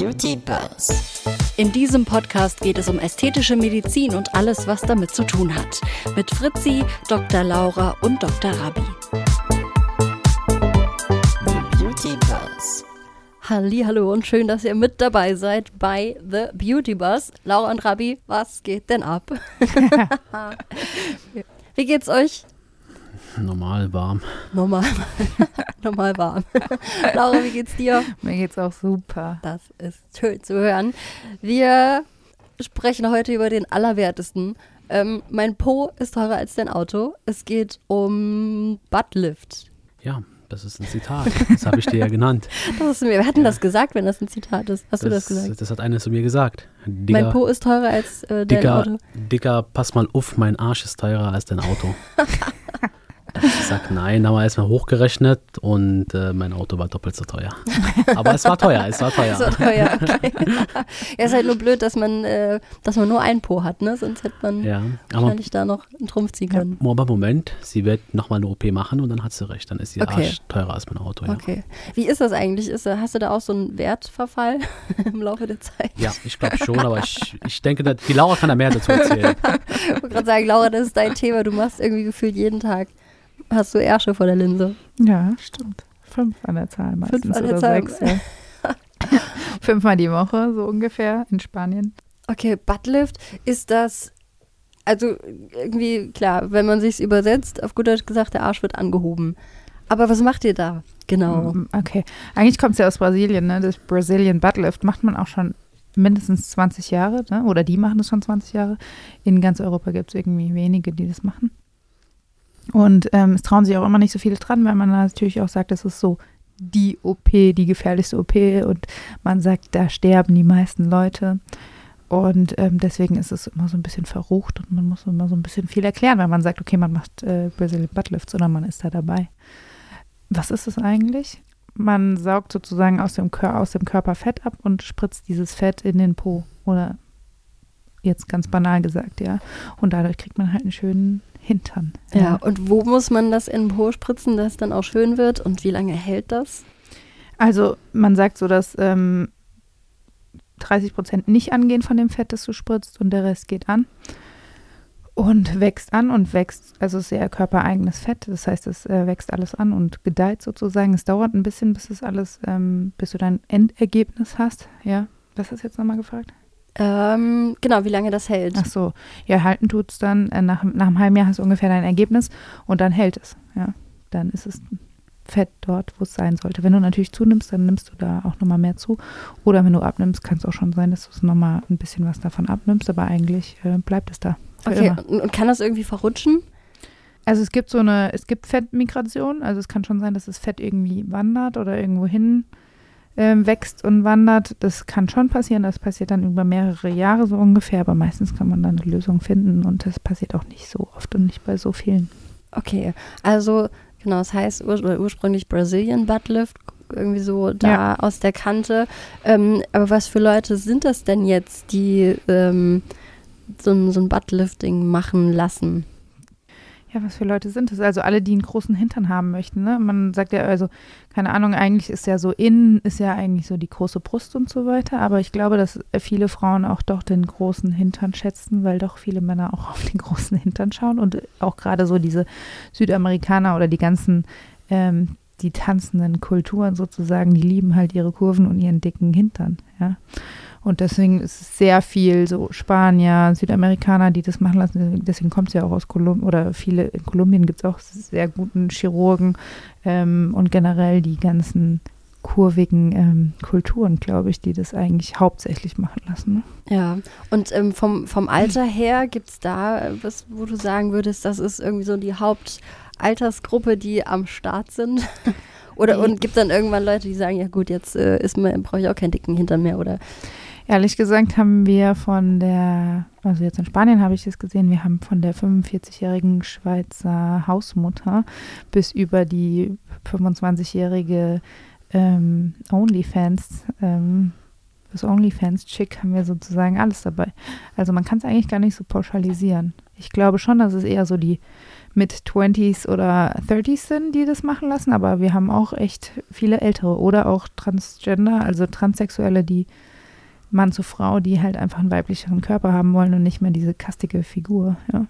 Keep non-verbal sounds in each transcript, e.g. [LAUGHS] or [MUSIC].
Beauty Buzz. In diesem Podcast geht es um ästhetische Medizin und alles, was damit zu tun hat. Mit Fritzi, Dr. Laura und Dr. Rabi. Beauty Buzz. Hallo und schön, dass ihr mit dabei seid bei The Beauty Buzz. Laura und Rabi, was geht denn ab? [LAUGHS] Wie geht's euch? Normal warm. Normal, [LAUGHS] normal warm. [LAUGHS] Laura, wie geht's dir? Mir geht's auch super. Das ist schön zu hören. Wir sprechen heute über den Allerwertesten. Ähm, mein Po ist teurer als dein Auto. Es geht um Buttlift. Ja, das ist ein Zitat. Das habe ich dir ja genannt. [LAUGHS] Das ist mir, wir hatten das gesagt, wenn das ein Zitat ist. Hast du das gesagt? Das hat einer zu mir gesagt. Dicker, mein Po ist teurer als äh, dein Dicker, Auto. Dicker, pass mal auf, mein Arsch ist teurer als dein Auto. Ich sag nein, haben wir erstmal hochgerechnet und äh, mein Auto war doppelt so teuer. [LAUGHS] Aber es war teuer, es war teuer. So teuer, okay. ja, ist halt nur blöd, dass man, äh, dass man nur ein Po hat, ne? Sonst hätte man Ja, wahrscheinlich da noch einen Trumpf ziehen können. aber Moment, sie wird nochmal eine OP machen und dann hat sie recht. Dann ist ihr Okay. Arsch teurer als mein Auto. Ja, Okay. Wie ist das eigentlich? Ist, hast du da auch so einen Wertverfall [LAUGHS] im Laufe der Zeit? ja ich glaube schon, aber ich, ich denke, die Laura kann da mehr dazu erzählen. [LAUGHS] Ich wollte gerade sagen, Laura, das ist dein Thema. Du machst irgendwie gefühlt jeden Tag. Hast du Ärsche vor der Linse? Ja, stimmt. Fünf an der Zahl meistens Fünf an der oder Zahl. sechs. Ja. [LAUGHS] Fünfmal die Woche, so ungefähr, in Spanien. Okay, Buttlift, ist das, also irgendwie, klar, wenn man sich's übersetzt, auf gut Deutsch gesagt, der Arsch wird angehoben. Aber was macht ihr da? Genau. Mm, Okay. Eigentlich kommt es ja aus Brasilien, ne? Das Brazilian Buttlift macht man auch schon mindestens 20 Jahre, ne? Oder die machen das schon 20 Jahre. In ganz Europa gibt es irgendwie wenige, die das machen. Und ähm, es trauen sich auch immer nicht so viele dran, weil man natürlich auch sagt, das ist so die OP, die gefährlichste OP und man sagt, da sterben die meisten Leute. Und ähm, deswegen ist es immer so ein bisschen verrucht und man muss immer so ein bisschen viel erklären, weil man sagt, okay, man macht äh, Brazilian Buttlifts oder man ist da dabei. Was ist es eigentlich? Man saugt sozusagen aus dem, aus dem Körper Fett ab und spritzt dieses Fett in den Po. Oder jetzt ganz banal gesagt, ja. Und dadurch kriegt man halt einen schönen Hintern. Ja, und wo muss man das in Po spritzen, dass es dann auch schön wird? Und wie lange hält das? Also man sagt so, dass ähm, 30 Prozent nicht angehen von dem Fett, das du spritzt und der Rest geht an und wächst an und wächst, also es ist sehr körpereigenes Fett, das heißt, es äh, wächst alles an und gedeiht sozusagen. Es dauert ein bisschen, bis es alles, ähm, bis du dein Endergebnis hast. Ja, was hast du jetzt nochmal gefragt? Ähm, genau, wie lange das hält. Ach so, ja, halten tut's dann, äh, nach, nach einem halben Jahr hast du ungefähr dein Ergebnis und dann hält es, ja. Dann ist es Fett dort, wo es sein sollte. Wenn du natürlich zunimmst, dann nimmst du da auch nochmal mehr zu. Oder wenn du abnimmst, kann es auch schon sein, dass du es nochmal ein bisschen was davon abnimmst, aber eigentlich äh, bleibt es da. Okay, immer. und, und kann das irgendwie verrutschen? Also es gibt so eine, es gibt Fettmigration, also es kann schon sein, dass das Fett irgendwie wandert oder irgendwo hin ähm, wächst und wandert. Das kann schon passieren, das passiert dann über mehrere Jahre so ungefähr, aber meistens kann man dann eine Lösung finden und das passiert auch nicht so oft und nicht bei so vielen. Okay, also genau, es heißt ur ursprünglich Brazilian Buttlift, irgendwie so da Ja. aus der Kante. Ähm, aber was für Leute sind das denn jetzt, die ähm, so, so ein Buttlifting machen lassen? Ja, was für Leute sind das? Also alle, die einen großen Hintern haben möchten. Ne? Man sagt ja, also, keine Ahnung, eigentlich ist ja so innen, ist ja eigentlich so die große Brust und so weiter. Aber ich glaube, dass viele Frauen auch doch den großen Hintern schätzen, weil doch viele Männer auch auf den großen Hintern schauen. Und auch gerade so diese Südamerikaner oder die ganzen, ähm, die tanzenden Kulturen sozusagen, die lieben halt ihre Kurven und ihren dicken Hintern. Ja. Und deswegen ist es sehr viel so Spanier, Südamerikaner, die das machen lassen. Deswegen kommt es ja auch aus Kolumbien oder viele in Kolumbien gibt es auch sehr guten Chirurgen ähm, und generell die ganzen kurvigen ähm, Kulturen, glaube ich, die das eigentlich hauptsächlich machen lassen. Ne? Ja, und ähm, vom, vom Alter her gibt es da was, wo du sagen würdest, das ist irgendwie so die Hauptaltersgruppe, die am Start sind? [LAUGHS] oder und gibt dann irgendwann Leute, die sagen, ja gut, jetzt äh, ist brauche ich auch keinen dicken Hintern mehr oder Ehrlich gesagt haben wir von der, also jetzt in Spanien habe ich das gesehen, wir haben von der 45-jährigen Schweizer Hausmutter bis über die 25-jährige ähm, Onlyfans, ähm, das Onlyfans-Chick haben wir sozusagen alles dabei. Also man kann es eigentlich gar nicht so pauschalisieren. Ich glaube schon, dass es eher so die mit 20s oder 30s sind, die das machen lassen, aber wir haben auch echt viele ältere oder auch Transgender, also Transsexuelle, die Mann zu Frau, die halt einfach einen weiblicheren Körper haben wollen und nicht mehr diese kastige Figur. Ja.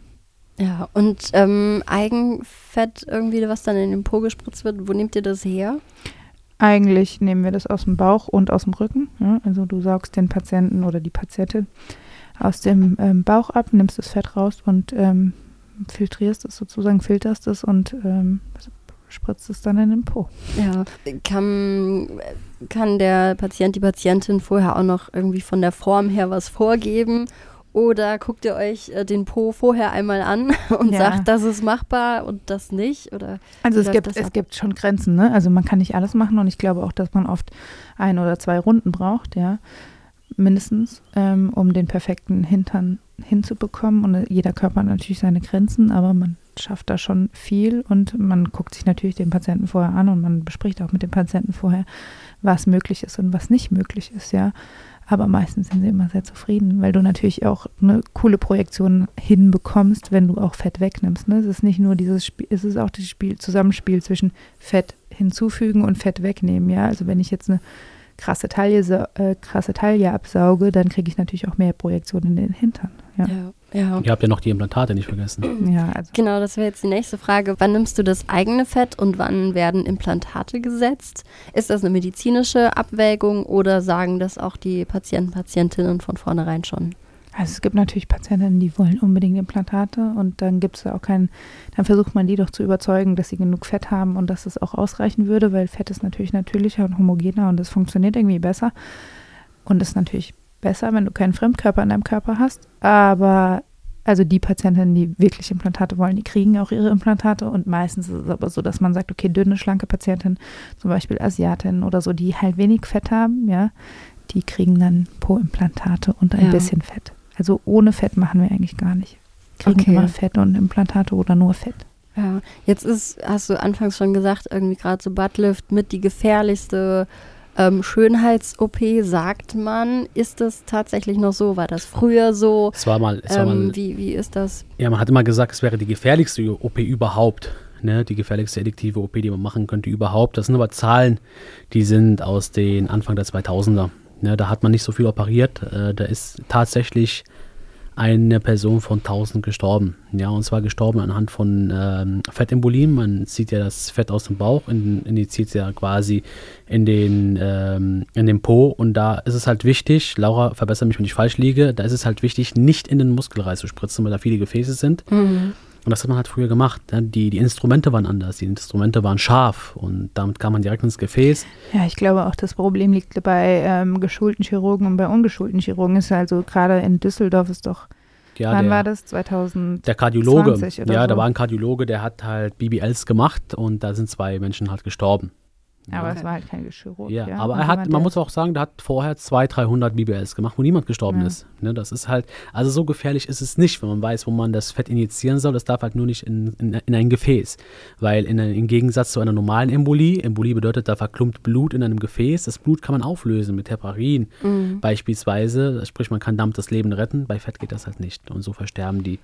Ja, und ähm, Eigenfett irgendwie, was dann in den Po gespritzt wird, wo nehmt ihr das her? Eigentlich nehmen wir das aus dem Bauch und aus dem Rücken. Ja? Also du saugst den Patienten oder die Patientin aus dem ähm, Bauch ab, nimmst das Fett raus und ähm, filtrierst es sozusagen, filterst es und ähm, spritzt es dann in den Po. Ja. Kann, kann der Patient, die Patientin vorher auch noch irgendwie von der Form her was vorgeben? Oder guckt ihr euch äh, den Po vorher einmal an [LAUGHS] und Ja. sagt, das ist machbar und das nicht? Oder Also es gibt, es ab? gibt schon Grenzen, ne? Also man kann nicht alles machen und ich glaube auch, dass man oft ein oder zwei Runden braucht, ja, mindestens, ähm, um den perfekten Hintern hinzubekommen. Und jeder Körper hat natürlich seine Grenzen, aber man schafft da schon viel und man guckt sich natürlich den Patienten vorher an und man bespricht auch mit dem Patienten vorher, was möglich ist und was nicht möglich ist, ja. Aber meistens sind sie immer sehr zufrieden, weil du natürlich auch eine coole Projektion hinbekommst, wenn du auch Fett wegnimmst. Ne? Es ist nicht nur dieses Spiel, es ist auch das Spiel, Zusammenspiel zwischen Fett hinzufügen und Fett wegnehmen. Ja, also wenn ich jetzt eine krasse Taille, äh, krasse Taille absauge, dann kriege ich natürlich auch mehr Projektion in den Hintern. Ja, ja, ja. Ihr habt ja noch die Implantate nicht vergessen. [CLEARS THROAT] ja also Genau, das wäre jetzt die nächste Frage. Wann nimmst du das eigene Fett und wann werden Implantate gesetzt? Ist das eine medizinische Abwägung oder sagen das auch die Patienten, Patientinnen von vornherein schon? Also es gibt natürlich Patientinnen, die wollen unbedingt Implantate und dann gibt es auch keinen, dann versucht man die doch zu überzeugen, dass sie genug Fett haben und dass es auch ausreichen würde, weil Fett ist natürlich natürlicher und homogener und es funktioniert irgendwie besser. Und es ist natürlich besser, wenn du keinen Fremdkörper in deinem Körper hast. Aber also die Patientinnen, die wirklich Implantate wollen, die kriegen auch ihre Implantate und meistens ist es aber so, dass man sagt, okay, dünne, schlanke Patientinnen, zum Beispiel Asiatinnen oder so, die halt wenig Fett haben, ja, die kriegen dann Po-Implantate und ein Ja. bisschen Fett. Also ohne Fett machen wir eigentlich gar nicht. Kriegen Okay. immer Fett und Implantate oder nur Fett. Ja, jetzt ist, hast du anfangs schon gesagt, irgendwie gerade so Buttlift mit die gefährlichste ähm, Schönheits-OP, sagt man. Ist das tatsächlich noch so? War das früher so? Es war mal, es war mal Ähm, wie, wie ist das? Ja, man hat immer gesagt, es wäre die gefährlichste OP überhaupt. Ne? Die gefährlichste elektive OP, die man machen könnte überhaupt. Das sind aber Zahlen, die sind aus den Anfang der 2000er. Ne? Da hat man nicht so viel operiert. Äh, da ist tatsächlich eine Person von 1000 gestorben. Ja, und zwar gestorben anhand von ähm, Fettembolien. Man zieht ja das Fett aus dem Bauch, in, injiziert ja quasi in den, ähm, in den Po. Und da ist es halt wichtig, Laura, verbessere mich, wenn ich falsch liege, da ist es halt wichtig, nicht in den Muskel reinzuspritzen, weil da viele Gefäße sind. Mhm. Und das hat man halt früher gemacht. Ne? Die, die Instrumente waren anders. Die Instrumente waren scharf und damit kam man direkt ins Gefäß. Ja, ich glaube auch, das Problem liegt bei ähm, geschulten Chirurgen und bei ungeschulten Chirurgen. Ist also gerade in Düsseldorf ist doch, Ja, wann der, war das? 2000? Der Kardiologe. 20 oder Ja, da so. war ein Kardiologe, der hat halt BBLs gemacht und da sind zwei Menschen halt gestorben. Aber Okay. es war halt kein Chirurg. Ja, Ja, aber er hat, man muss auch sagen, der hat vorher 200, 300 BBLs gemacht, wo niemand gestorben Ja. ist. Ne, das ist halt, also so gefährlich ist es nicht, wenn man weiß, wo man das Fett injizieren soll. Es darf halt nur nicht in, in, in ein Gefäß. Weil in, im Gegensatz zu einer normalen Embolie, Embolie bedeutet, da verklumpt Blut in einem Gefäß. Das Blut kann man auflösen mit Heparin Mhm. beispielsweise. Sprich, man kann damit das Leben retten. Bei Fett geht das halt nicht. Und so versterben die.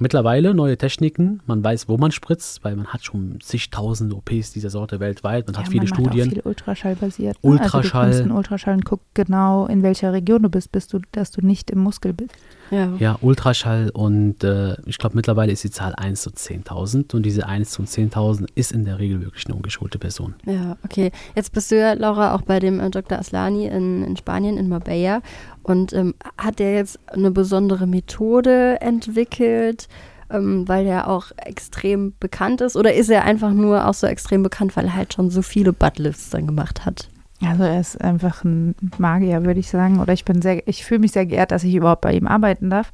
Mittlerweile neue Techniken. Man weiß, wo man spritzt, weil man hat schon zigtausend OPs dieser Sorte weltweit. Man ja, hat viele man macht Studien. Auch viel Ultraschall basiert. Ne? Ultraschall. Also du nimmst einen Ultraschall und guck genau, in welcher Region du bist, bist du, dass du nicht im Muskel bist. Ja. Ja, Ultraschall und äh, ich glaube mittlerweile ist die Zahl 1 zu 10.000 und diese 1 zu 10.000 ist in der Regel wirklich eine ungeschulte Person. Ja, okay. Jetzt bist du ja, Laura, auch bei dem äh, Dr. Aslani in, in Spanien, in Marbella. Und ähm, hat der jetzt eine besondere Methode entwickelt, ähm, weil er auch extrem bekannt ist? Oder ist er einfach nur auch so extrem bekannt, weil er halt schon so viele Buttlifts dann gemacht hat? Also er ist einfach ein Magier, würde ich sagen. Oder ich bin sehr, ich fühle mich sehr geehrt, dass ich überhaupt bei ihm arbeiten darf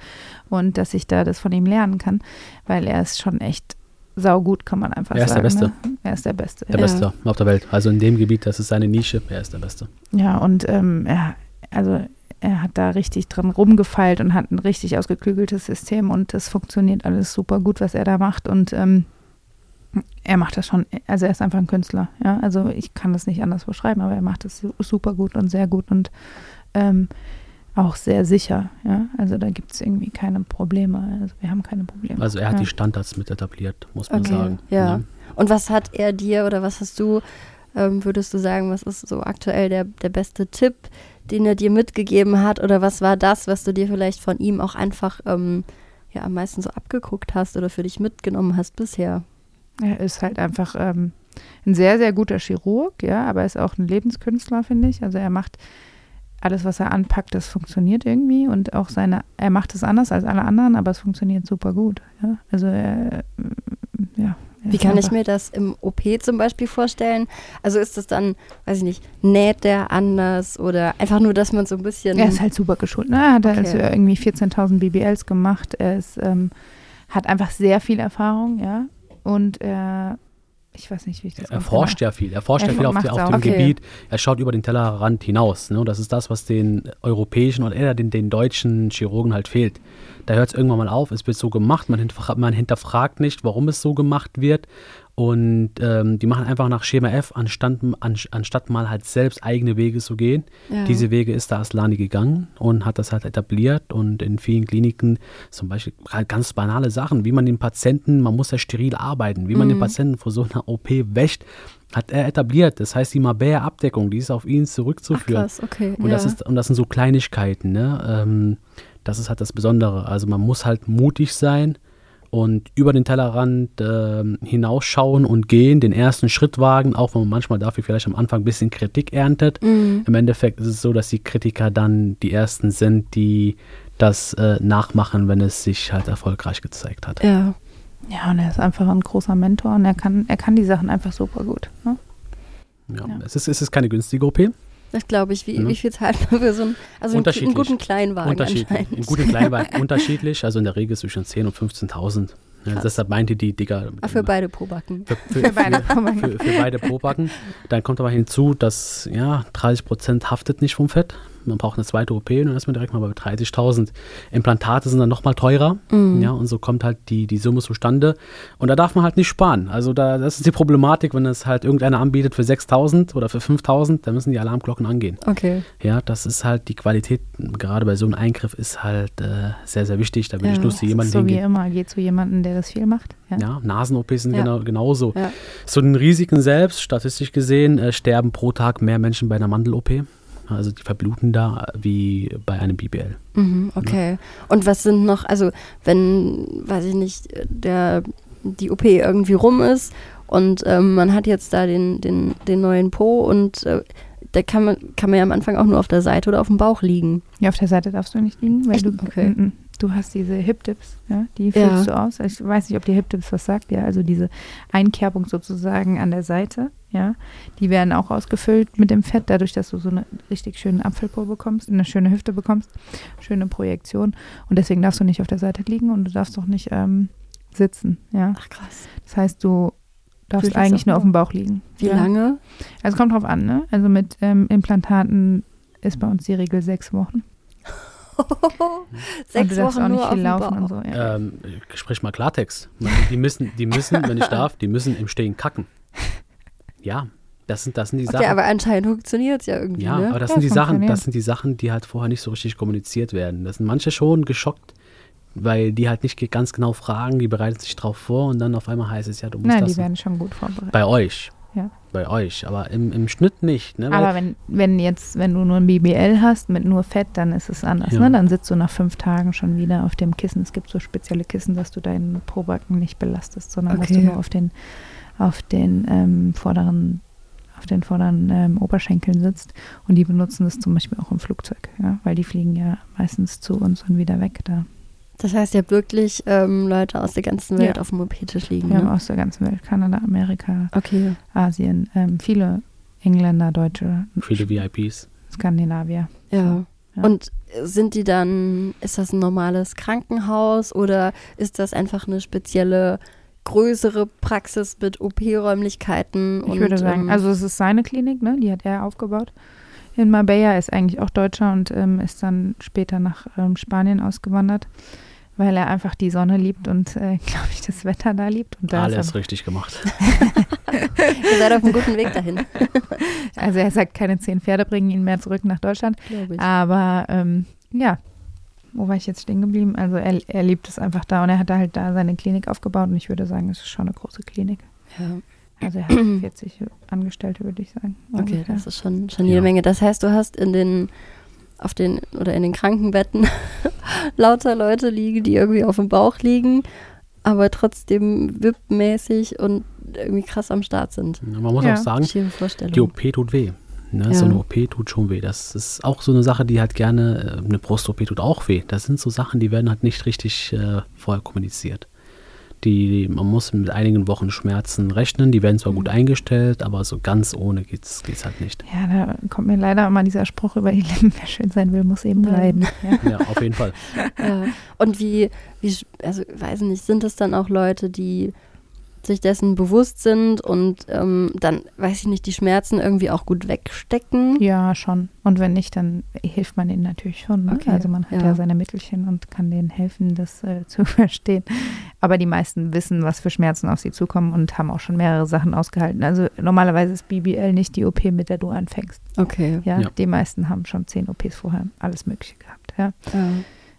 und dass ich da das von ihm lernen kann, weil er ist schon echt saugut, kann man einfach Er ist der sagen. Beste. Ne? Er ist der Beste. Der Ja. Beste auf der Welt. Also in dem Gebiet, das ist seine Nische, er ist der Beste. Ja, und ähm, er, also er hat da richtig dran rumgefeilt und hat ein richtig ausgeklügeltes System und das funktioniert alles super gut, was er da macht. Und ähm, er macht das schon, also er ist einfach ein Künstler, ja. Also ich kann das nicht anders beschreiben, aber er macht das su- super gut und sehr gut und ähm, auch sehr sicher, ja. Also da gibt es irgendwie keine Probleme. Also wir haben keine Probleme. Also er hat ja. die Standards mit etabliert, muss man Okay, sagen. ja. Ne? Und was hat er dir oder was hast du, ähm, würdest du sagen, was ist so aktuell der, der beste Tipp, den er dir mitgegeben hat? Oder was war das, was du dir vielleicht von ihm auch einfach ähm, ja, am meisten so abgeguckt hast oder für dich mitgenommen hast bisher? Er ist halt einfach ähm, ein sehr, sehr guter Chirurg, ja, aber er ist auch ein Lebenskünstler, finde ich. Also er macht alles, was er anpackt, das funktioniert irgendwie und auch seine, er macht es anders als alle anderen, aber es funktioniert super gut. Ja? Also er, ja. Wie kann ich mir das im OP zum Beispiel vorstellen? Also ist das dann, weiß ich nicht, näht der anders oder einfach nur, dass man so ein bisschen. Er ist halt super geschult. Ne? Er hat Okay. also irgendwie 14.000 BBLs gemacht. Er ist, ähm, hat einfach sehr viel Erfahrung, ja. Und er, ich weiß nicht, wie ich das Er forscht ja viel. Er forscht Er ja viel auf, auf dem Okay. Gebiet. Er schaut über den Tellerrand hinaus. Ne? Und das ist das, was den europäischen oder eher den, den deutschen Chirurgen halt fehlt. Da hört es irgendwann mal auf. Es wird so gemacht. Man, man hinterfragt nicht, warum es so gemacht wird. Und ähm, die machen einfach nach Schema F, anstatt, an, anstatt mal halt selbst eigene Wege zu gehen. Ja. Diese Wege ist da Aslani gegangen und hat das halt etabliert und in vielen Kliniken zum Beispiel halt ganz banale Sachen, wie man den Patienten, man muss ja steril arbeiten, wie man den Patienten vor so einer OP wäscht, hat er etabliert. Das heißt, die Mabea-Abdeckung, die ist auf ihn Ach, zurückzuführen. krass, okay. Und, ja. das ist, und das sind so Kleinigkeiten, ne? Ähm, das ist halt das Besondere. Also man muss halt mutig sein und über den Tellerrand ähm, hinausschauen und gehen, den ersten Schritt wagen, auch wenn man manchmal dafür vielleicht am Anfang ein bisschen Kritik erntet. Mhm. Im Endeffekt ist es so, dass die Kritiker dann die ersten sind, die das äh, nachmachen, wenn es sich halt erfolgreich gezeigt hat. ja. Ja, und er ist einfach ein großer Mentor und er kann, er kann die Sachen einfach super gut. Ne? Ja. Ja. Es, ist, es ist keine günstige OP. Das glaube ich. Wie, Mhm. wie viel zahlt man für so einen, also einen, einen guten Kleinwagen Unterschiedlich. anscheinend? In guten Kleinwagen unterschiedlich, also in der Regel zwischen 10.000 und 15.000. Ja, deshalb meinte die Digga. Ah, für beide Probacken. Für, [LAUGHS] für, Für beide Probacken. Für, für beide Probacken. Dann kommt aber hinzu, dass ja, 30% haftet nicht vom Fett. Man braucht eine zweite OP und dann ist man direkt mal bei 30.000. Implantate sind dann nochmal teurer. Mhm. Ja, und so kommt halt die, die Summe zustande. Und da darf man halt nicht sparen. Also da, das ist die Problematik, wenn es halt irgendeiner anbietet für 6.000 oder für 5.000, dann müssen die Alarmglocken angehen. Okay. Ja, das ist halt die Qualität, gerade bei so einem Eingriff ist halt äh, sehr, sehr wichtig. Da will Ja, ich nur zu Das jemandem ist so wie hingehen. immer, geht zu jemandem, der das viel macht. Ja. Ja, Nasen-OPs sind Ja. genau, genauso. Ja. Zu den Risiken selbst, statistisch gesehen, äh, sterben pro Tag mehr Menschen bei einer Mandel-OP. Also die verbluten da wie bei einem BBL. Mhm, okay. Und was sind noch, also wenn, weiß ich nicht, der, die OP irgendwie rum ist und ähm, man hat jetzt da den, den, den neuen Po und äh, da kann man, kann man ja am Anfang auch nur auf der Seite oder auf dem Bauch liegen. Ja, auf der Seite darfst du nicht liegen, weil Echt? du, Okay. Du hast diese Hip-Dips, ja, die Ja. füllst du aus. Ich weiß nicht, ob die Hip-Dips was sagt, ja, also diese Einkerbung sozusagen an der Seite, ja, die werden auch ausgefüllt mit dem Fett, dadurch, dass du so eine richtig schöne Apfelpo bekommst, eine schöne Hüfte bekommst, schöne Projektion und deswegen darfst du nicht auf der Seite liegen und du darfst auch nicht ähm, sitzen, ja. Ach krass. Das heißt, du darfst eigentlich nur auf dem Bauch liegen. Wie ja. lange? Also kommt drauf an, ne? Also mit ähm, Implantaten ist bei uns die Regel sechs Wochen. [LAUGHS] Sechs Wochen auch nicht nur viel auf dem laufen Bauch. und so. Ja. Ähm, sprich mal Klartext. Die müssen, die müssen, wenn ich darf, die müssen im Stehen kacken. Ja, das sind, das sind die Okay, Sachen. aber anscheinend funktioniert es ja irgendwie, ja, ne? aber das Ja, sind die Sachen, das sind die Sachen, die halt vorher nicht so richtig kommuniziert werden. Das sind manche schon geschockt, weil die halt nicht ganz genau fragen, die bereiten sich drauf vor und dann auf einmal heißt es ja, du musst Nein, das die werden schon gut vorbereitet. bei euch. Ja. Bei euch, aber im, im Schnitt nicht. Ne? Aber wenn, wenn jetzt, wenn du nur ein BBL hast mit nur Fett, dann ist es anders. Ja. Ne? Dann sitzt du nach fünf Tagen schon wieder auf dem Kissen. Es gibt so spezielle Kissen, dass du deinen Probacken nicht belastest, sondern dass Okay. du nur auf den, auf den ähm, vorderen, auf den vorderen ähm, Oberschenkeln sitzt. Und die benutzen das zum Beispiel auch im Flugzeug, ja? weil die fliegen ja meistens zu uns und wieder weg. Da Das heißt, ihr habt wirklich ähm, Leute aus der ganzen Welt Ja. auf dem OP-Tisch liegen, haben ne? aus der ganzen Welt, Kanada, Amerika, Okay. Asien, ähm, viele Engländer, Deutsche, Viele VIPs. Skandinavier. Ja. Ja. Und sind die dann, ist das ein normales Krankenhaus oder ist das einfach eine spezielle größere Praxis mit OP-Räumlichkeiten? Ich würde sagen, ähm, also es ist seine Klinik, ne? die hat er aufgebaut. In Marbella ist eigentlich auch Deutscher und ähm, ist dann später nach ähm, Spanien ausgewandert, weil er einfach die Sonne liebt und, äh, [LAUGHS] glaube ich, das Wetter da liebt. Und da ist Alles richtig gemacht. [LAUGHS] ihr seid auf einem guten Weg dahin, [LAUGHS] also er sagt, keine zehn Pferde bringen ihn mehr zurück nach Deutschland. Aber ähm, ja, wo war ich jetzt stehen geblieben? Also er, er liebt es einfach da und er hat da halt da seine Klinik aufgebaut und ich würde sagen, es ist schon eine große Klinik. Ja. Also er hat [CLEARS THROAT] 40 Angestellte, würde ich sagen. Okay, ungefähr. das ist schon, schon jede Ja. Menge. Das heißt, du hast in den auf den oder in den Krankenbetten [LAUGHS] lauter Leute liegen, die irgendwie auf dem Bauch liegen, aber trotzdem wippmäßig und irgendwie krass am Start sind. Man muss Ja. auch sagen, die OP tut weh. Ne? Ja. So eine OP tut schon weh. Das ist auch so eine Sache, die halt gerne, äh, eine Brust-OP tut auch weh. Das sind so Sachen, die werden halt nicht richtig äh, vorher kommuniziert. Die, man muss mit einigen Wochen Schmerzen rechnen, die werden zwar Mhm. gut eingestellt, aber so ganz ohne geht's, geht's halt nicht. Ja, da kommt mir leider immer dieser Spruch über die [LAUGHS] Lippen, wer schön sein will, muss eben leiden. Ja. [LAUGHS] Ja, auf jeden Fall. Ja. Und wie, wie, also weiß nicht, sind es dann auch Leute, die sich dessen bewusst sind und ähm, dann, weiß ich nicht, die Schmerzen irgendwie auch gut wegstecken? ja, schon. Und wenn nicht, dann hilft man ihnen natürlich schon. Ne? Okay, Also man hat ja. ja. seine Mittelchen und kann denen helfen, das äh, [LAUGHS] zu verstehen. Aber die meisten wissen, was für Schmerzen auf sie zukommen und haben auch schon mehrere Sachen ausgehalten. Also normalerweise ist BBL nicht die OP, mit der du anfängst. Okay. Ja, Ja. die meisten haben schon zehn OPs vorher alles Mögliche gehabt. Ja. Ja.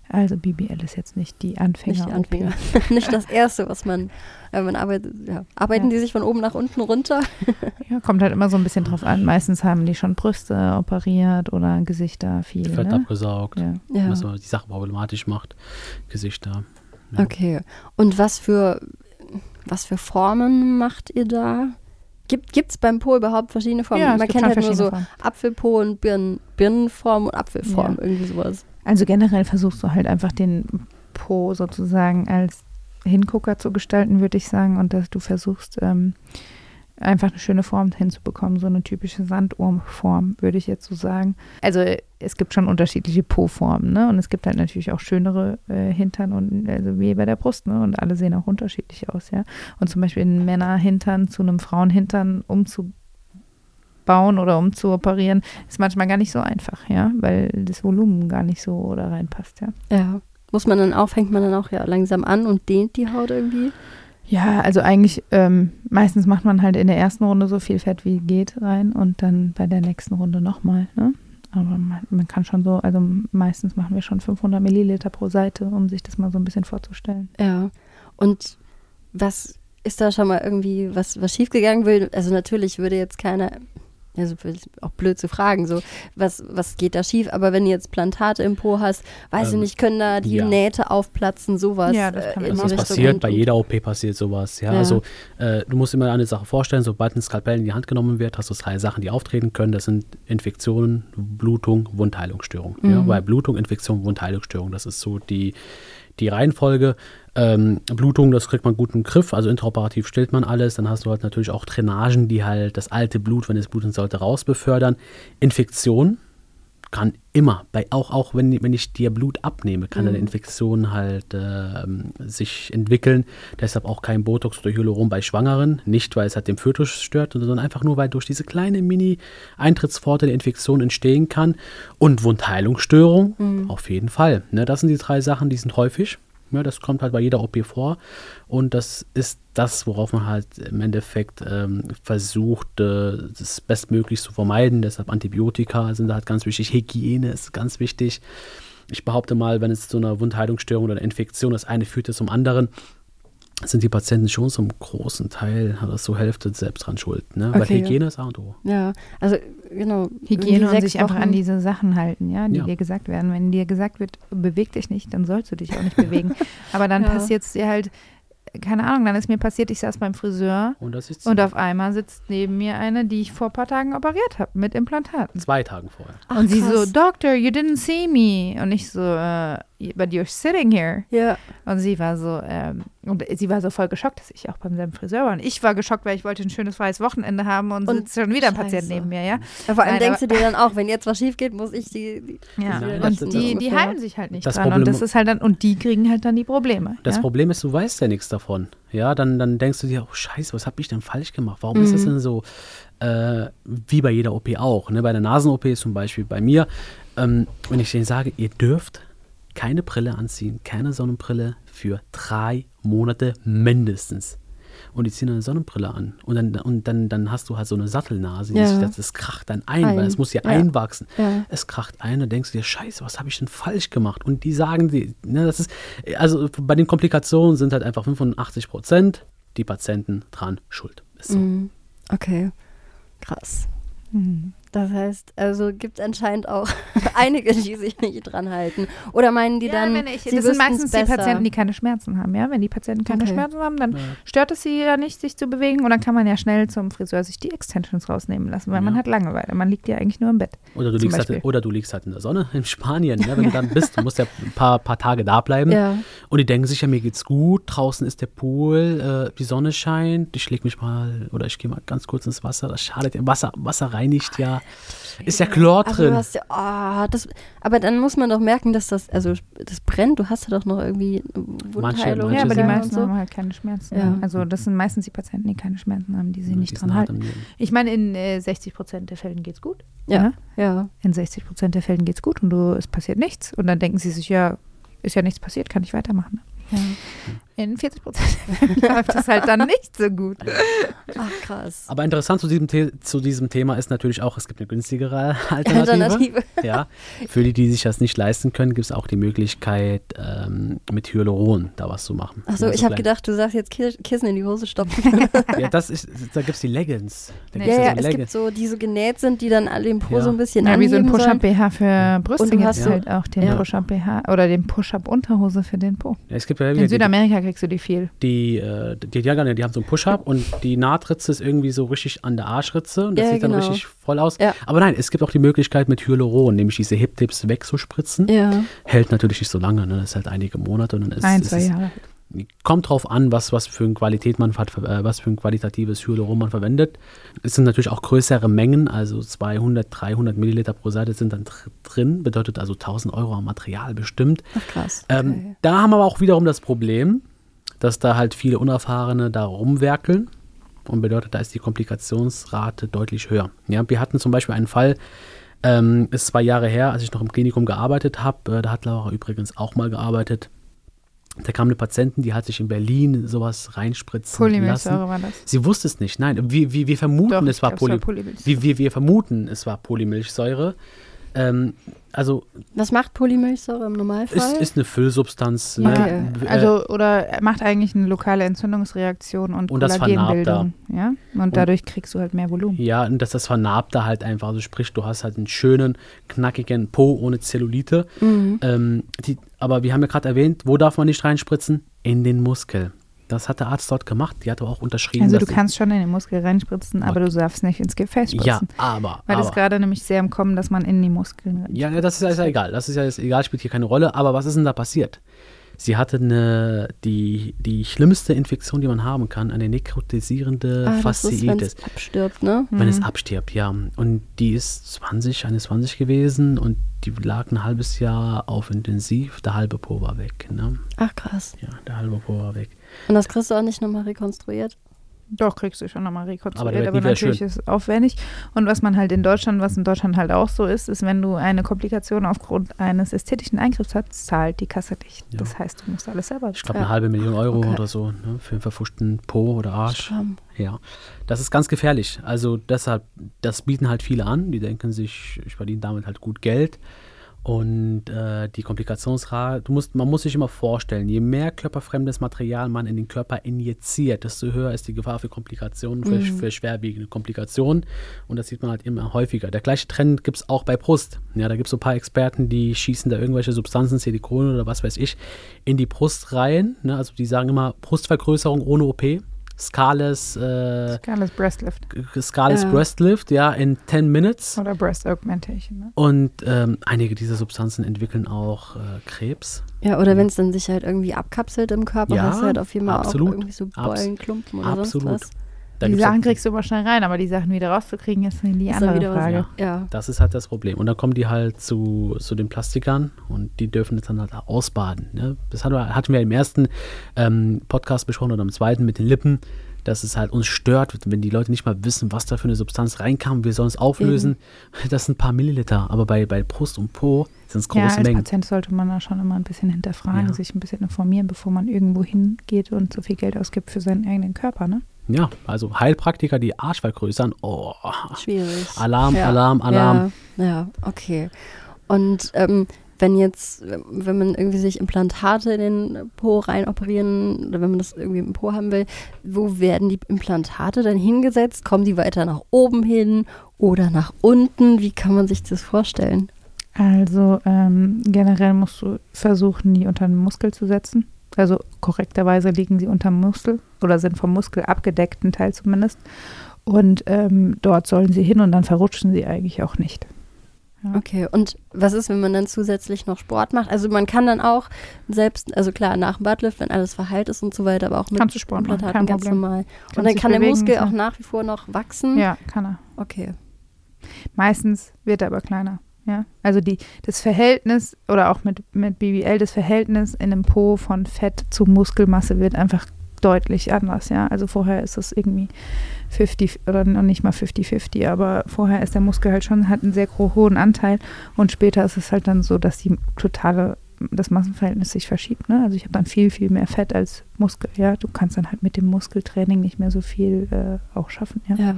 Also BBL ist jetzt nicht die Anfänger. Nicht die Anfänger. [LAUGHS] nicht das Erste, was man, wenn man arbeitet, ja. Arbeiten Ja. die sich von oben nach unten runter? [LAUGHS] Ja, kommt halt immer so ein bisschen drauf an. Meistens haben die schon Brüste operiert oder Gesichter viel. Fett Ne? abgesaugt, Ja. Ja. was die Sache problematisch macht. Gesichter. Ja. Okay. Und was für, was für Formen macht ihr da? Gibt es beim Po überhaupt verschiedene Formen? Ja, es Man kennt schon halt nur so verschiedene Apfelpo und Birnen, Birnenform und Apfelform, Ja. irgendwie sowas. Also generell versuchst du halt einfach den Po sozusagen als Hingucker zu gestalten, würde ich sagen. Und dass du versuchst, ähm, einfach eine schöne Form hinzubekommen. So eine typische Sandurmform, würde ich jetzt so sagen. Also es gibt schon unterschiedliche Po-Formen, ne? Und es gibt halt natürlich auch schönere äh, Hintern und also wie bei der Brust, ne? Und alle sehen auch unterschiedlich aus, ja. Und zum Beispiel einen Männerhintern zu einem Frauenhintern umzubauen oder umzuoperieren, ist manchmal gar nicht so einfach, ja, weil das Volumen gar nicht so da reinpasst, ja. Ja. Muss man dann auch, fängt man dann auch ja langsam an und dehnt die Haut irgendwie? Ja, also eigentlich, ähm, meistens macht man halt in der ersten Runde so viel Fett wie geht rein und dann bei der nächsten Runde nochmal, ne? Aber man, man kann schon so, also meistens machen wir schon 500 Milliliter pro Seite, um sich das mal so ein bisschen vorzustellen. Ja. Und was ist da schon mal irgendwie was, was schiefgegangen will? Also natürlich würde jetzt keiner, also auch blöd zu fragen, so, was, was geht da schief? Aber wenn du jetzt Plantate im Po hast, weiß ich Ähm, nicht, können da die ja. Nähte aufplatzen, sowas. Ja, das kann äh, in immer die Das passiert, und- bei jeder OP passiert sowas. Ja, Ja. also äh, du musst immer eine Sache vorstellen, sobald ein Skalpell in die Hand genommen wird, hast du drei Sachen, die auftreten können. Das sind Infektionen, Blutung, Wundheilungsstörung. Ja, Mhm. bei Blutung, Infektion, Wundheilungsstörung, das ist so die, die Reihenfolge. Ähm, Blutung, das kriegt man gut im Griff, also intraoperativ stillt man alles. Dann hast du halt natürlich auch Drainagen, die halt das alte Blut, wenn es bluten sollte, rausbefördern. Infektion, kann immer, bei auch, auch wenn, wenn ich dir Blut abnehme, kann eine Infektion halt ähm, sich entwickeln. Deshalb auch kein Botox oder Hyaluron bei Schwangeren. Nicht, weil es halt den Fötus stört, sondern einfach nur, weil durch diese kleine Mini-Eintrittspforte eine Infektion entstehen kann. Und Wundheilungsstörung, auf jeden Fall. Ne, das sind die drei Sachen, die sind häufig. Ja, das kommt halt bei jeder OP vor. Und das ist das, worauf man halt im Endeffekt ähm, versucht, äh, das bestmöglich zu vermeiden. Deshalb Antibiotika sind halt ganz wichtig. Hygiene ist ganz wichtig. Ich behaupte mal, wenn es zu einer Wundheilungsstörung oder einer Infektion, das eine führt zum anderen, sind die Patienten schon zum großen Teil, hat das so Hälfte selbst dran schuld. Ne? Weil Okay. Hygiene ist A und O. Ja, also genau. Hygiene und sich einfach Wochen- an diese Sachen halten, ja, die Ja. dir gesagt werden. Wenn dir gesagt wird, beweg dich nicht, dann sollst du dich auch nicht [LAUGHS] bewegen. Aber dann Ja. passiert es dir halt, keine Ahnung, dann ist mir passiert, ich saß beim Friseur Und das ist und auf einmal sitzt neben mir eine, die ich vor ein paar Tagen operiert habe, mit Implantaten. zwei Tagen vorher. Ach, und sie so, krass. Doctor, you didn't see me. Und ich so, äh, but you're sitting here. Ja, Und sie war so, ähm, und sie war so voll geschockt, dass ich auch beim selben Friseur war. Und ich war geschockt, weil ich wollte ein schönes freies Wochenende haben und, Und sitzt schon wieder ein Scheiße. Patient neben mir, ja. vor allem Nein, denkst du dir [LAUGHS] dann auch, wenn jetzt was schief geht, muss ich die. die Ja, Nein, und die, das- die halten sich halt nicht Das dran. Problem- und das ist halt dann, und die kriegen halt dann die Probleme. Das ja? Problem ist, du weißt ja nichts davon. Ja, dann, dann denkst du dir, oh Scheiße, was habe ich denn falsch gemacht? Warum ist das denn so, äh, wie bei jeder OP auch? Ne? Bei der Nasen-OP zum Beispiel bei mir, ähm, wenn ich denen sage, ihr dürft keine Brille anziehen, keine Sonnenbrille für drei Monate mindestens. Und die ziehen eine Sonnenbrille an. Und dann, und dann, dann hast du halt so eine Sattelnase. Ja. sich- Das, das kracht dann ein, Ein. weil es muss ja, Ja. einwachsen. Ja. Es kracht ein und denkst du dir, scheiße, was habe ich denn falsch gemacht? Und die sagen, die, ne, das ist, also bei den Komplikationen sind halt einfach 85 Prozent die Patienten dran schuld. Ist so. Mhm. Okay, krass. Mhm. Das heißt, also gibt es anscheinend auch [LAUGHS] einige, die sich nicht dran halten. Oder meinen die dann, wenn ich, sie das sind meistens die besser. Patienten, die keine Schmerzen haben. Ja, wenn die Patienten keine Okay. Schmerzen haben, dann Ja. stört es sie ja nicht, sich zu bewegen. Und dann kann man ja schnell zum Friseur sich die Extensions rausnehmen lassen, weil man Ja. hat Langeweile. Man liegt ja eigentlich nur im Bett. Oder du, liegst halt, oder du liegst halt in der Sonne in Spanien, ne, wenn du dann bist. Du musst ja ein paar, paar Tage da bleiben. Ja, Und die denken sich ja, mir geht's gut, draußen ist der Pool, äh, die Sonne scheint, ich leg mich mal oder ich gehe mal ganz kurz ins Wasser, das schadet ja. Wasser, Wasser reinigt ja. Ist ja Chlor aber drin. du hast ja, oh, das, aber dann muss man doch merken, dass das, also das brennt, du hast ja doch noch irgendwie Wundheilung. manche ja, aber die meisten so. haben halt keine Schmerzen. Ja. Also das sind meistens die Patienten, die keine Schmerzen haben, die sich nicht Die dran halten. Ich meine, in äh, 60 Prozent der Fällen geht's gut. Ja, ja. In 60 Prozent der Fällen geht's gut und du, es passiert nichts. Und dann denken sie sich, ja, ist ja nichts passiert, kann ich weitermachen. ja. In 40 Prozent [LAUGHS] läuft es halt dann nicht so gut. Ach, krass. Aber interessant zu diesem, The zu diesem Thema ist natürlich auch, es gibt eine günstigere [LAUGHS] Alternative. Alternative. Ja, für die, die sich das nicht leisten können, gibt es auch die Möglichkeit, ähm, mit Hyaluron da was zu machen. Achso, ich so habe gedacht, du sagst jetzt Ki- Kissen in die Hose stopfen. [LAUGHS] Ja, das ist, da gibt es die Leggings. Da Ja, ja, ja, so es Leggings. gibt so, die so genäht sind, die dann alle den Po Ja. so ein bisschen Ja, wie so ein. Push-Up-BH für Brüste gibt hast es halt auch den ja. Push-Up-BH oder den Push-Up-Unterhose für den Po. Ja, es gibt ja In wieder Südamerika kriegst du die viel. die, äh, die, die, die haben so einen Push-Up und die Nahtritze ist irgendwie so richtig an der Arschritze und das Ja, sieht dann genau. richtig voll aus. Ja. Aber nein, es gibt auch die Möglichkeit mit Hyaluron, nämlich diese Hip-Tips wegzuspritzen. Ja. Hält natürlich nicht so lange, ne? das ist halt einige Monate. Und dann ist, Ein, ist zwei es, Jahre. Kommt drauf an, was, was für eine Qualität man hat, äh, was für ein qualitatives Hyaluron man verwendet. Es sind natürlich auch größere Mengen, also 200, 300 Milliliter pro Seite sind dann dr- drin, bedeutet also 1000 Euro am Material bestimmt. Ach, krass. Ähm, Okay. Da haben wir aber auch wiederum das Problem, dass da halt viele Unerfahrene da rumwerkeln und bedeutet, da ist die Komplikationsrate deutlich höher. Ja, wir hatten zum Beispiel einen Fall, ähm, ist zwei Jahre her, als ich noch im Klinikum gearbeitet habe, äh, da hat Laura übrigens auch mal gearbeitet. Da kam eine Patientin, die hat sich in Berlin sowas reinspritzen Polymilchsäure lassen. war das. Sie wusste es nicht, nein. Wir, wir, wir vermuten, Doch, es war, Poly war Polymilchsäure. wir, wir, wir vermuten, es war Polymilchsäure. Ähm, also Was macht Polymilchsäure im Normalfall? ist, ist eine Füllsubstanz. Ne? Äh, also oder er macht eigentlich eine lokale Entzündungsreaktion und, Und das vernarbt Kollagenbildung. Ja? Und dadurch kriegst du halt mehr Volumen. Ja, und dass das vernarbt da halt einfach. Also sprich, du hast halt einen schönen, knackigen Po ohne Zellulite. Mhm. Ähm, die, aber wir haben ja gerade erwähnt, wo darf man nicht reinspritzen? In den Muskel. Das hat der Arzt dort gemacht. Die hat aber auch unterschrieben. Also du kannst schon in den Muskel reinspritzen, aber du darfst nicht ins Gefäß spritzen. Ja, aber. Weil es gerade nämlich sehr im Kommen, dass man in die Muskeln ja, das ist ja egal. Das ist ja egal, spielt hier keine Rolle. Aber was ist denn da passiert? Sie hatte eine, die, die schlimmste Infektion, die man haben kann, eine nekrotisierende ah, ist, wenn Fasziitis. es abstirbt, ne? wenn es abstirbt, ja. Und die ist 20, 21 gewesen und die lag ein halbes Jahr auf Intensiv. Der halbe Po war weg. Ne? Ach, krass. Ja, der halbe Po war weg. Und das kriegst du auch nicht nochmal rekonstruiert? Doch, kriegst du schon nochmal Aber rekonstruiert, aber, wieder natürlich schön. ist es aufwendig. Und was man halt in Deutschland, was in Deutschland halt auch so ist, ist, wenn du eine Komplikation aufgrund eines ästhetischen Eingriffs hast, zahlt die Kasse dich. Ja. Das heißt, du musst alles selber Ich glaube, eine halbe Million Euro Okay. oder so ne? für einen verfuschten Po oder Arsch. Schramm. Ja, das ist ganz gefährlich. Also deshalb, das bieten halt viele an. Die denken sich, ich verdiene damit halt gut Geld. Und äh, die Komplikationsrate, du musst, man muss sich immer vorstellen, je mehr körperfremdes Material man in den Körper injiziert, desto höher ist die Gefahr für Komplikationen, für, für schwerwiegende Komplikationen. Und das sieht man halt immer häufiger. Der gleiche Trend gibt es auch bei Brust. Ja, da gibt es so ein paar Experten, die schießen da irgendwelche Substanzen, Silikone oder was weiß ich, in die Brust rein. Ne? Also die sagen immer Brustvergrößerung ohne OP. Scales, äh, Scales Breast Lift Scales Ja. Breast Lift, ja, in 10 Minutes. oder Breast Augmentation. Ne? Und ähm, einige dieser Substanzen entwickeln auch äh, Krebs. Ja, oder wenn es dann sich halt irgendwie abkapselt im Körper, Ja, hast du halt auf jeden Fall absolut. auch irgendwie so Abs- Beulenklumpen oder absolut. sonst was. Da die gibt's Sachen kriegst du immer schnell rein, aber die Sachen wieder rauszukriegen, ist dann die Ist andere wieder was- Frage. Ja. Das ist halt das Problem. Und dann kommen die halt zu, zu den Plastikern und die dürfen das dann halt ausbaden. Ne? Das hatten wir, im ersten ähm, Podcast besprochen oder im zweiten mit den Lippen, dass es halt uns stört, wenn die Leute nicht mal wissen, was da für eine Substanz reinkam. Wir sollen es auflösen. Das sind ein paar Milliliter. Aber bei, bei Brust und Po sind es Ja, große als Mengen. Patient sollte man da schon immer ein bisschen hinterfragen, Ja. sich ein bisschen informieren, bevor man irgendwo hingeht und so viel Geld ausgibt für seinen eigenen Körper. Ne? Ja, also Heilpraktiker, die Arsch vergrößern. Oh, Schwierig. Alarm, ja. Alarm, Alarm. Ja, ja okay. Und ähm, wenn jetzt, wenn man irgendwie sich Implantate in den Po rein operieren oder wenn man das irgendwie im Po haben will, wo werden die Implantate dann hingesetzt? Kommen die weiter nach oben hin oder nach unten? Wie kann man sich das vorstellen? Also ähm, generell musst du versuchen, die unter den Muskel zu setzen. Also korrekterweise liegen sie unter dem Muskel oder sind vom Muskel abgedeckten Teil zumindest. Und ähm, dort sollen sie hin und dann verrutschen sie eigentlich auch nicht. Okay, und was ist, wenn man dann zusätzlich noch Sport macht? Also man kann dann auch selbst, also klar, nach dem Buttlift, wenn alles verheilt ist und so weiter, aber auch mit Kannst du Sport machen, kein ganz Problem. normal. Kannst und dann kann der bewegen, Muskel ja. auch nach wie vor noch wachsen? Ja, kann er. Okay. Meistens wird er aber kleiner. Ja, also die, das Verhältnis oder auch mit, mit BBL, das Verhältnis in dem Po von Fett zu Muskelmasse wird einfach deutlich anders. Ja, also vorher ist es irgendwie 50 oder noch nicht mal 50-50, aber vorher ist der Muskel halt schon, hat einen sehr hohen Anteil und später ist es halt dann so, dass die totale, das Massenverhältnis sich verschiebt. Ne? Also ich habe dann viel, viel mehr Fett als Muskel. Ja, du kannst dann halt mit dem Muskeltraining nicht mehr so viel äh, auch schaffen. Ja. Ja.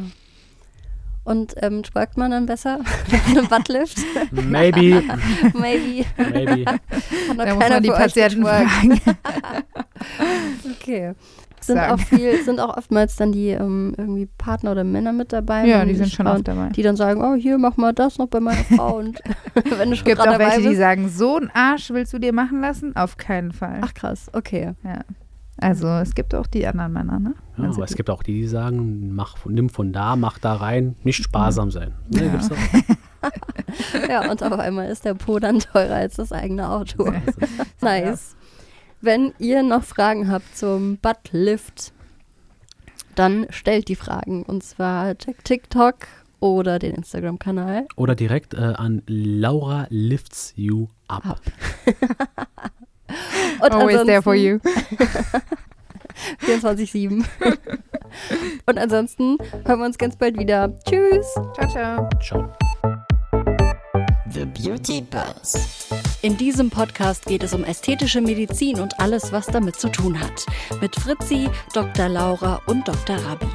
Und ähm, twerkt man dann besser mit einem Buttlift? Maybe, [LAUGHS] Maybe. maybe. Hat noch Da muss keiner man die Patienten fragen. [LAUGHS] Okay. Sind auch viel, sind auch oftmals dann die ähm, irgendwie Partner oder Männer mit dabei. Ja, die sind schon oft dabei. Die dann sagen, oh, hier, mach mal das noch bei meiner [LAUGHS] Frau. Und wenn du Es schon gibt gerade auch dabei welche, die sagen, so einen Arsch willst du dir machen lassen? Auf keinen Fall. Ach krass, okay. Ja. Also es gibt auch die anderen Männer, ne? Ja, Also aber es gibt auch die, die sagen, mach, nimm von da, mach da rein, nicht sparsam sein. Ne, Ja. gibt's auch. [LAUGHS] Ja, und auf einmal ist der Po dann teurer als das eigene Auto. Ja. [LAUGHS] nice. Wenn ihr noch Fragen habt zum Buttlift, dann stellt die Fragen. Und zwar check TikTok oder den Instagram-Kanal. Oder direkt äh, an Laura lifts you up. Ab. [LAUGHS] [LAUGHS] Und Always there for you. 24-7. [LAUGHS] [LAUGHS] Und ansonsten hören wir uns ganz bald wieder. Tschüss. Ciao, ciao. Ciao. The Beauty Buzz. In diesem Podcast geht es um ästhetische Medizin und alles, was damit zu tun hat. Mit Fritzi, Dr. Laura und Dr. Rabi.